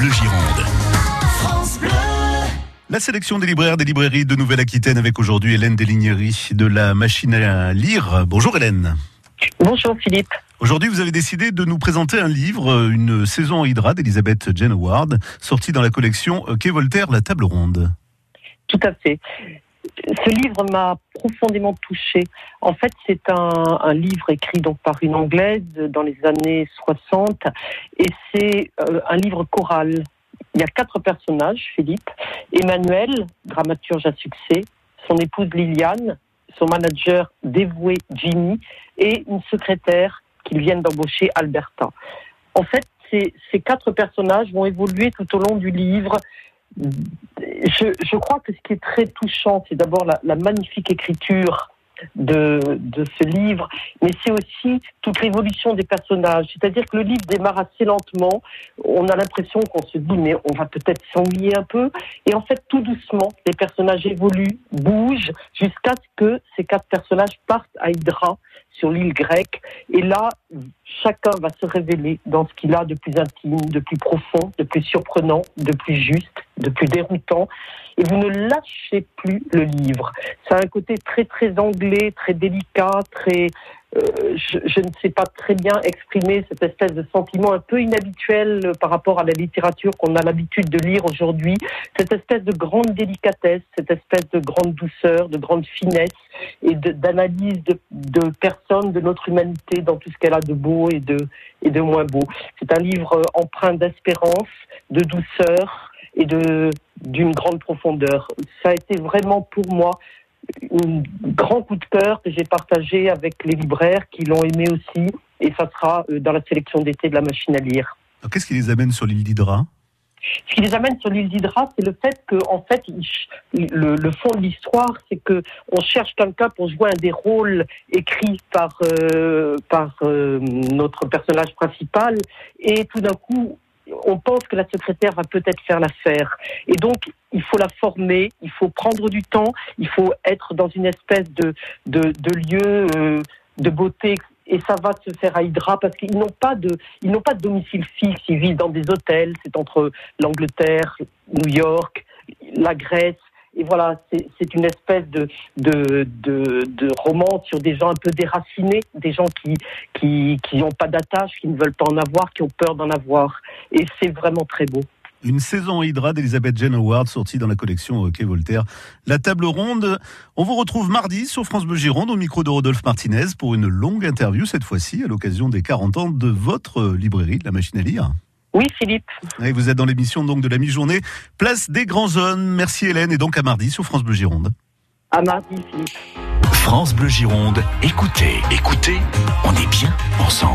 Bleu Gironde. La sélection des libraires des librairies de Nouvelle-Aquitaine avec aujourd'hui Hélène Desligneries de la machine à lire. Bonjour Hélène. Bonjour Philippe. Aujourd'hui, vous avez décidé de nous présenter un livre, une saison Hydra d'Elisabeth Jane Howard, sorti dans la collection Quai Voltaire, La Table Ronde. Tout à fait. Ce livre m'a profondément touchée. En fait, c'est un, livre écrit donc par une Anglaise dans les années 60 et c'est euh, un livre choral. Il y a quatre personnages, Philippe. Emmanuel, dramaturge à succès, son épouse Liliane, son manager dévoué Jimmy et une secrétaire qu'ils viennent d'embaucher, Alberta. En fait, ces, ces quatre personnages vont évoluer tout au long du livre je, crois que ce qui est très touchant, c'est d'abord la, la, magnifique écriture de, de ce livre, mais c'est aussi toute l'évolution des personnages. C'est-à-dire que le livre démarre assez lentement. On a l'impression qu'on se dit, mais on va peut-être s'ennuyer un peu. Et en fait, tout doucement, les personnages évoluent, bougent, jusqu'à ce que ces quatre personnages partent à Hydra, sur l'île grecque. Et là, chacun va se révéler dans ce qu'il a de plus intime, de plus profond, de plus surprenant, de plus juste, de plus déroutant. Et vous ne lâchez plus le livre. Ça a un côté très très anglais, très délicat, très je, je, ne sais pas très bien exprimer cette espèce de sentiment un peu inhabituel par rapport à la littérature qu'on a l'habitude de lire aujourd'hui, cette espèce de grande délicatesse, cette espèce de grande douceur, de grande finesse et d'analyse de, de, personnes, de notre humanité dans tout ce qu'elle a de beau et de, et de moins beau. C'est un livre empreint d'espérance, de douceur et d'une grande profondeur. Ça a été vraiment pour moi un grand coup de cœur que j'ai partagé avec les libraires qui l'ont aimé aussi. Et ça sera euh, dans la sélection d'été de la machine à lire. Qu'est-ce qui les amène sur l'île d'Hydra? Ce qui les amène sur l'île d'Hydra, c'est le fait que, en fait, le, le fond de l'histoire, c'est que on cherche quelqu'un pour jouer un des rôles écrits par euh, par euh, notre personnage principal, et tout d'un coup, on pense que la secrétaire va peut-être faire l'affaire. Et donc, il faut la former, il faut prendre du temps, il faut être dans une espèce de, de, lieu euh, de beauté. Et ça va se faire à Hydra parce qu'ils n'ont pas de, n'ont pas de domicile fixe. Ils vivent dans des hôtels. C'est entre l'Angleterre, New York, la Grèce. Et voilà, c'est une espèce de, de, de, de, roman sur des gens un peu déracinés, des gens qui qui qui n'ont pas d'attache, qui ne veulent pas en avoir, qui ont peur d'en avoir. Et c'est vraiment très beau. Une saison Hydra d'Elisabeth Jane Howard sortie dans la collection Quai Voltaire. La table ronde. On vous retrouve mardi sur France Bleu Gironde au micro de Rodolphe Martinez pour une longue interview cette fois-ci à l'occasion des 40 ans de votre librairie, La Machine à lire. Oui, Philippe. Et vous êtes dans l'émission donc de la mi-journée, place des grands zones. Merci Hélène et donc à mardi sur France Bleu Gironde. À mardi, Philippe. France Bleu Gironde, écoutez, écoutez, on est bien ensemble.